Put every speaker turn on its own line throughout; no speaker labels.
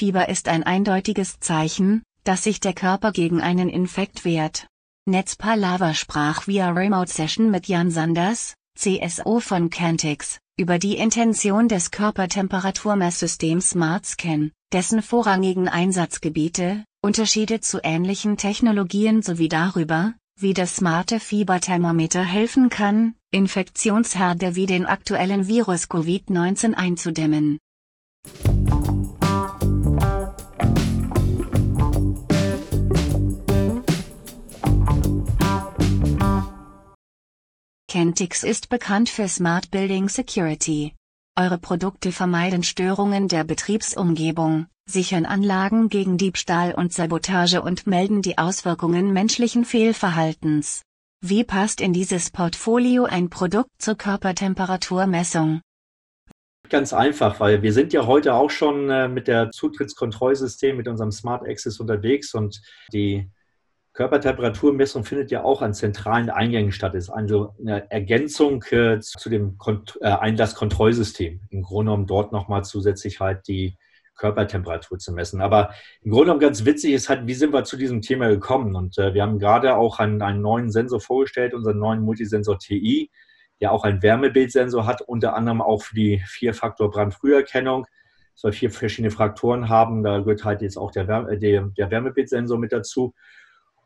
Fieber ist ein eindeutiges Zeichen, dass sich der Körper gegen einen Infekt wehrt. Netzpalava sprach via Remote Session mit Jan Sanders, CSO von Cantix, über die Intention des Körpertemperaturmesssystems SmartScan, dessen vorrangigen Einsatzgebiete, Unterschiede zu ähnlichen Technologien sowie darüber, wie das smarte Fieberthermometer helfen kann, Infektionsherde wie den aktuellen Virus Covid-19 einzudämmen. Kentix ist bekannt für Smart Building Security. Eure Produkte vermeiden Störungen der Betriebsumgebung, sichern Anlagen gegen Diebstahl und Sabotage und melden die Auswirkungen menschlichen Fehlverhaltens. Wie passt in dieses Portfolio ein Produkt zur Körpertemperaturmessung?
Ganz einfach, weil wir sind ja heute auch schon äh, mit der Zutrittskontrollsystem, mit unserem Smart Access unterwegs und die Körpertemperaturmessung findet ja auch an zentralen Eingängen statt. Das ist also eine Ergänzung äh, zu dem Kont äh, Einlasskontrollsystem. Im Grunde genommen dort nochmal zusätzlich halt die Körpertemperatur zu messen. Aber im Grunde genommen ganz witzig ist halt, wie sind wir zu diesem Thema gekommen? Und äh, wir haben gerade auch einen, einen neuen Sensor vorgestellt, unseren neuen Multisensor TI, der auch einen Wärmebildsensor hat, unter anderem auch für die Vier-Faktor-Brandfrüherkennung. Soll vier verschiedene Fraktoren haben. Da gehört halt jetzt auch der, Wärme, der, der Wärmebildsensor mit dazu.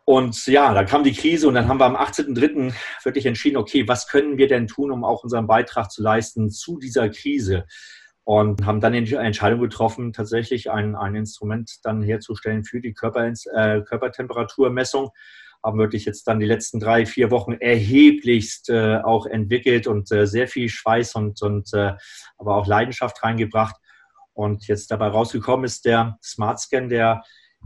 Und ja, da kam die Krise und dann haben wir am 18.03. wirklich entschieden, okay, was können wir denn tun, um auch unseren Beitrag zu leisten zu dieser Krise? Und haben dann die Entscheidung getroffen, tatsächlich ein, ein Instrument dann herzustellen für die Körper, äh, Körpertemperaturmessung. Haben wirklich jetzt dann die letzten drei, vier Wochen erheblichst äh, auch entwickelt und äh, sehr viel Schweiß und, und äh, aber auch Leidenschaft reingebracht. Und jetzt dabei rausgekommen ist der Smart Scan, der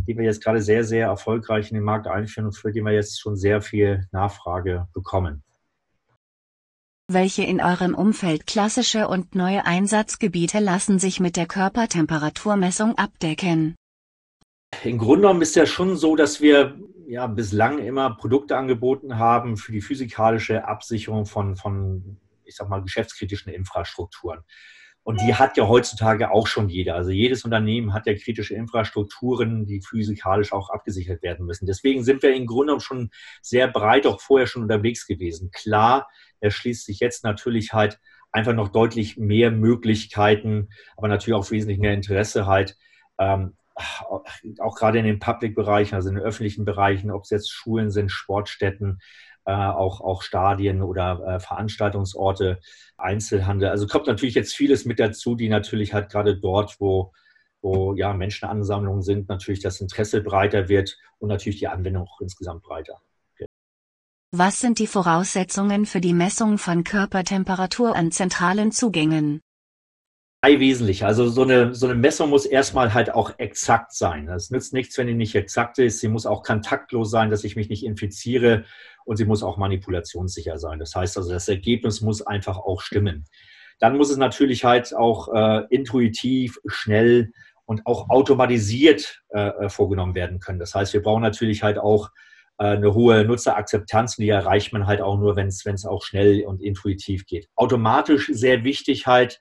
die wir jetzt gerade sehr, sehr erfolgreich in den Markt einführen und für die wir jetzt schon sehr viel Nachfrage bekommen.
Welche in eurem Umfeld klassische und neue Einsatzgebiete lassen sich mit der Körpertemperaturmessung abdecken?
Im Grunde genommen ist ja schon so, dass wir ja bislang immer Produkte angeboten haben für die physikalische Absicherung von, von ich sag mal, geschäftskritischen Infrastrukturen. Und die hat ja heutzutage auch schon jeder. Also jedes Unternehmen hat ja kritische Infrastrukturen, die physikalisch auch abgesichert werden müssen. Deswegen sind wir im Grunde genommen schon sehr breit auch vorher schon unterwegs gewesen. Klar, erschließt sich jetzt natürlich halt einfach noch deutlich mehr Möglichkeiten, aber natürlich auch wesentlich mehr Interesse halt. Ähm, auch gerade in den Public-Bereichen, also in den öffentlichen Bereichen, ob es jetzt Schulen sind, Sportstätten, äh, auch, auch Stadien oder äh, Veranstaltungsorte, Einzelhandel. Also kommt natürlich jetzt vieles mit dazu, die natürlich halt gerade dort, wo, wo ja Menschenansammlungen sind, natürlich das Interesse breiter wird und natürlich die Anwendung auch insgesamt breiter.
Was sind die Voraussetzungen für die Messung von Körpertemperatur an zentralen Zugängen?
Drei wesentliche. Also so eine, so eine Messung muss erstmal halt auch exakt sein. Es nützt nichts, wenn die nicht exakt ist. Sie muss auch kontaktlos sein, dass ich mich nicht infiziere und sie muss auch manipulationssicher sein. Das heißt also, das Ergebnis muss einfach auch stimmen. Dann muss es natürlich halt auch äh, intuitiv, schnell und auch automatisiert äh, vorgenommen werden können. Das heißt, wir brauchen natürlich halt auch äh, eine hohe Nutzerakzeptanz, die erreicht man halt auch nur, wenn es auch schnell und intuitiv geht. Automatisch sehr wichtig halt,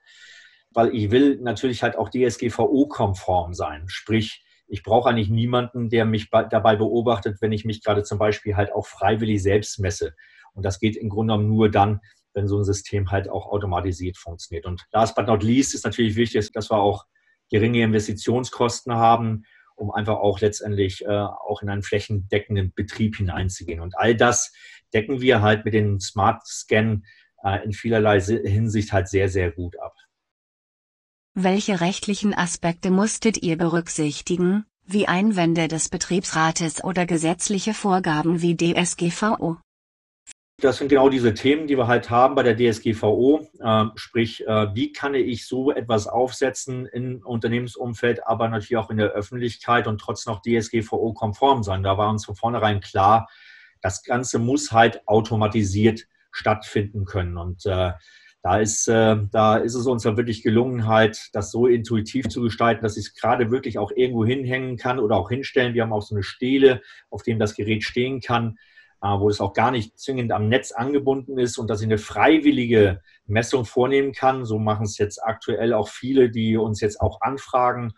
weil ich will natürlich halt auch DSGVO-konform sein. Sprich, ich brauche eigentlich niemanden, der mich dabei beobachtet, wenn ich mich gerade zum Beispiel halt auch freiwillig selbst messe. Und das geht im Grunde genommen nur dann, wenn so ein System halt auch automatisiert funktioniert. Und last but not least ist natürlich wichtig, dass wir auch geringe Investitionskosten haben, um einfach auch letztendlich äh, auch in einen flächendeckenden Betrieb hineinzugehen. Und all das decken wir halt mit dem Smart Scan äh, in vielerlei Hinsicht halt sehr, sehr gut ab.
Welche rechtlichen Aspekte musstet ihr berücksichtigen, wie Einwände des Betriebsrates oder gesetzliche Vorgaben wie DSGVO?
Das sind genau diese Themen, die wir halt haben bei der DSGVO. Äh, sprich, äh, wie kann ich so etwas aufsetzen im Unternehmensumfeld, aber natürlich auch in der Öffentlichkeit und trotzdem noch DSGVO-konform sein. Da war uns von vornherein klar, das Ganze muss halt automatisiert stattfinden können. Und äh, da ist, äh, da ist es uns dann wirklich gelungen, halt das so intuitiv zu gestalten, dass ich es gerade wirklich auch irgendwo hinhängen kann oder auch hinstellen. Wir haben auch so eine Stele, auf dem das Gerät stehen kann, äh, wo es auch gar nicht zwingend am Netz angebunden ist und dass ich eine freiwillige Messung vornehmen kann. So machen es jetzt aktuell auch viele, die uns jetzt auch anfragen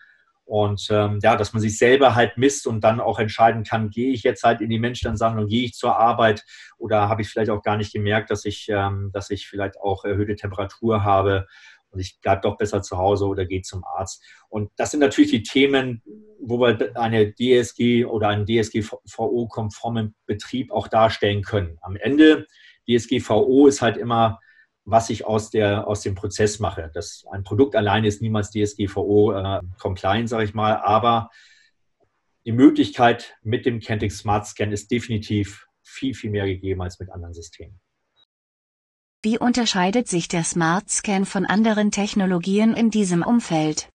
Und ähm, ja, dass man sich selber halt misst und dann auch entscheiden kann, gehe ich jetzt halt in die Menschenansammlung, gehe ich zur Arbeit oder habe ich vielleicht auch gar nicht gemerkt, dass ich, ähm, dass ich vielleicht auch erhöhte Temperatur habe und ich bleibe doch besser zu Hause oder gehe zum Arzt. Und das sind natürlich die Themen, wo wir eine DSG oder einen DSGVO-konformen Betrieb auch darstellen können. Am Ende, DSGVO ist halt immer was ich aus, der, aus dem Prozess mache. Das, ein Produkt alleine ist niemals DSGVO-compliant, äh, sage ich mal, aber die Möglichkeit mit dem Kentic Smart Scan ist definitiv viel, viel mehr gegeben als mit anderen Systemen.
Wie unterscheidet sich der Smart Scan von anderen Technologien in diesem Umfeld?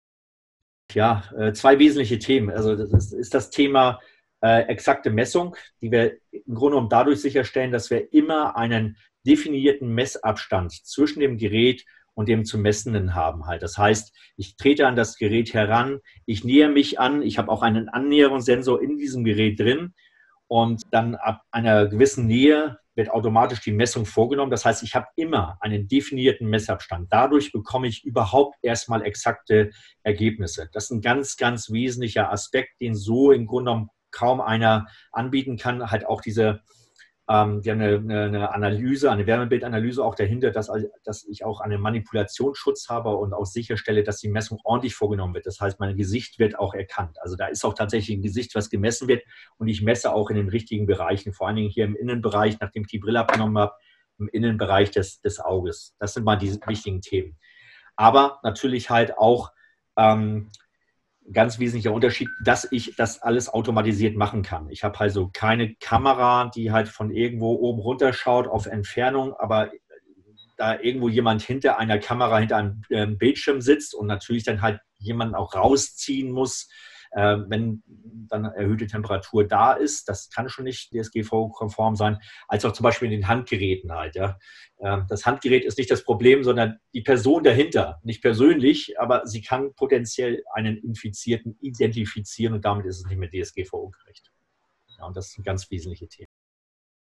Ja, äh, zwei wesentliche Themen. Also das ist das Thema äh, exakte Messung, die wir im Grunde genommen dadurch sicherstellen, dass wir immer einen definierten Messabstand zwischen dem Gerät und dem zu messenden haben halt. Das heißt, ich trete an das Gerät heran, ich nähere mich an, ich habe auch einen Annäherungssensor in diesem Gerät drin und dann ab einer gewissen Nähe wird automatisch die Messung vorgenommen. Das heißt, ich habe immer einen definierten Messabstand. Dadurch bekomme ich überhaupt erstmal exakte Ergebnisse. Das ist ein ganz, ganz wesentlicher Aspekt, den so im Grunde kaum einer anbieten kann. Halt auch diese ähm, wir haben eine, eine, Analyse, eine Wärmebildanalyse auch dahinter, dass, dass ich auch einen Manipulationsschutz habe und auch sicherstelle, dass die Messung ordentlich vorgenommen wird. Das heißt, mein Gesicht wird auch erkannt. Also da ist auch tatsächlich ein Gesicht, was gemessen wird und ich messe auch in den richtigen Bereichen, vor allen Dingen hier im Innenbereich, nachdem ich die Brille abgenommen habe, im Innenbereich des, des Auges. Das sind mal diese wichtigen Themen. Aber natürlich halt auch ähm, ganz wesentlicher Unterschied, dass ich das alles automatisiert machen kann. Ich habe also keine Kamera, die halt von irgendwo oben runter schaut auf Entfernung, aber da irgendwo jemand hinter einer Kamera, hinter einem ähm, Bildschirm sitzt und natürlich dann halt jemanden auch rausziehen muss, äh, wenn dann erhöhte Temperatur da ist. Das kann schon nicht DSGVO-konform sein, als auch zum Beispiel in den Handgeräten halt. Ja. Ähm, das Handgerät ist nicht das Problem, sondern die Person dahinter. Nicht persönlich, aber sie kann potenziell einen Infizierten identifizieren und damit ist es nicht mehr DSGVO-gerecht. Ja, und das sind ganz wesentliche Themen.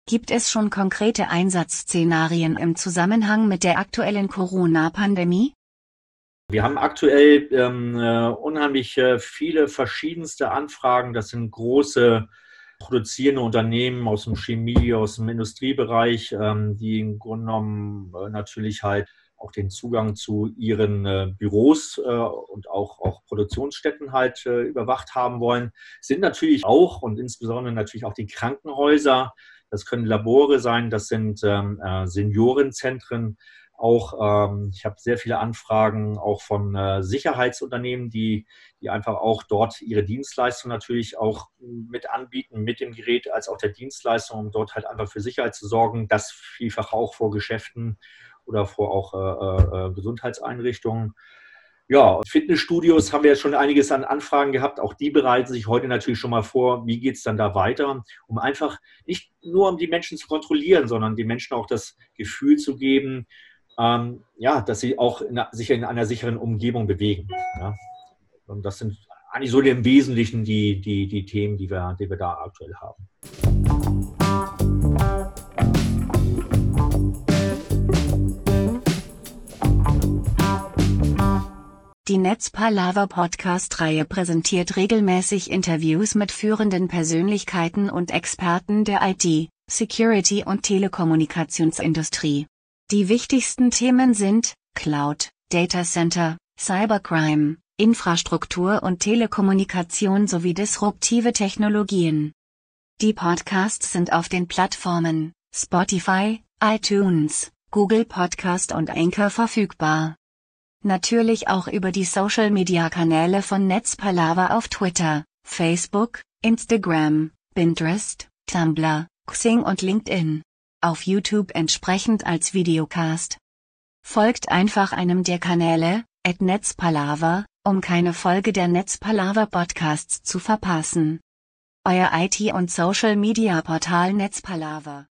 Gibt es schon konkrete Einsatzszenarien im Zusammenhang mit der aktuellen Corona-Pandemie?
Wir haben aktuell ähm, äh, unheimlich äh, viele verschiedenste Anfragen. Das sind große produzierende Unternehmen aus dem Chemie, aus dem Industriebereich, ähm, die im Grunde genommen äh, natürlich halt auch den Zugang zu ihren äh, Büros äh, und auch, auch Produktionsstätten halt äh, überwacht haben wollen, sind natürlich auch und insbesondere natürlich auch die Krankenhäuser. Das können Labore sein, das sind ähm, äh, Seniorenzentren, auch, ähm, ich habe sehr viele Anfragen auch von äh, Sicherheitsunternehmen, die, die einfach auch dort ihre Dienstleistung natürlich auch mit anbieten, mit dem Gerät als auch der Dienstleistung, um dort halt einfach für Sicherheit zu sorgen. Das vielfach auch vor Geschäften oder vor auch äh, äh, äh Gesundheitseinrichtungen. Ja, Fitnessstudios haben wir jetzt schon einiges an Anfragen gehabt. Auch die bereiten sich heute natürlich schon mal vor, wie geht es dann da weiter, um einfach nicht nur um die Menschen zu kontrollieren, sondern den Menschen auch das Gefühl zu geben, ähm, ja, dass sie auch in, sich in einer sicheren Umgebung bewegen. Ja. Und das sind eigentlich so im Wesentlichen die, die, die Themen, die wir, die wir da aktuell haben.
Die Netzpalava Podcast-Reihe präsentiert regelmäßig Interviews mit führenden Persönlichkeiten und Experten der IT, Security und Telekommunikationsindustrie. Die wichtigsten Themen sind Cloud, Data Center, Cybercrime, Infrastruktur und Telekommunikation sowie disruptive Technologien. Die Podcasts sind auf den Plattformen Spotify, iTunes, Google Podcast und Anchor verfügbar. Natürlich auch über die Social Media Kanäle von Netzpalava auf Twitter, Facebook, Instagram, Pinterest, Tumblr, Xing und LinkedIn auf YouTube entsprechend als Videocast. Folgt einfach einem der Kanäle, at Netzpalava, um keine Folge der Netzpalava Podcasts zu verpassen. Euer IT- und Social-Media-Portal Netzpalava.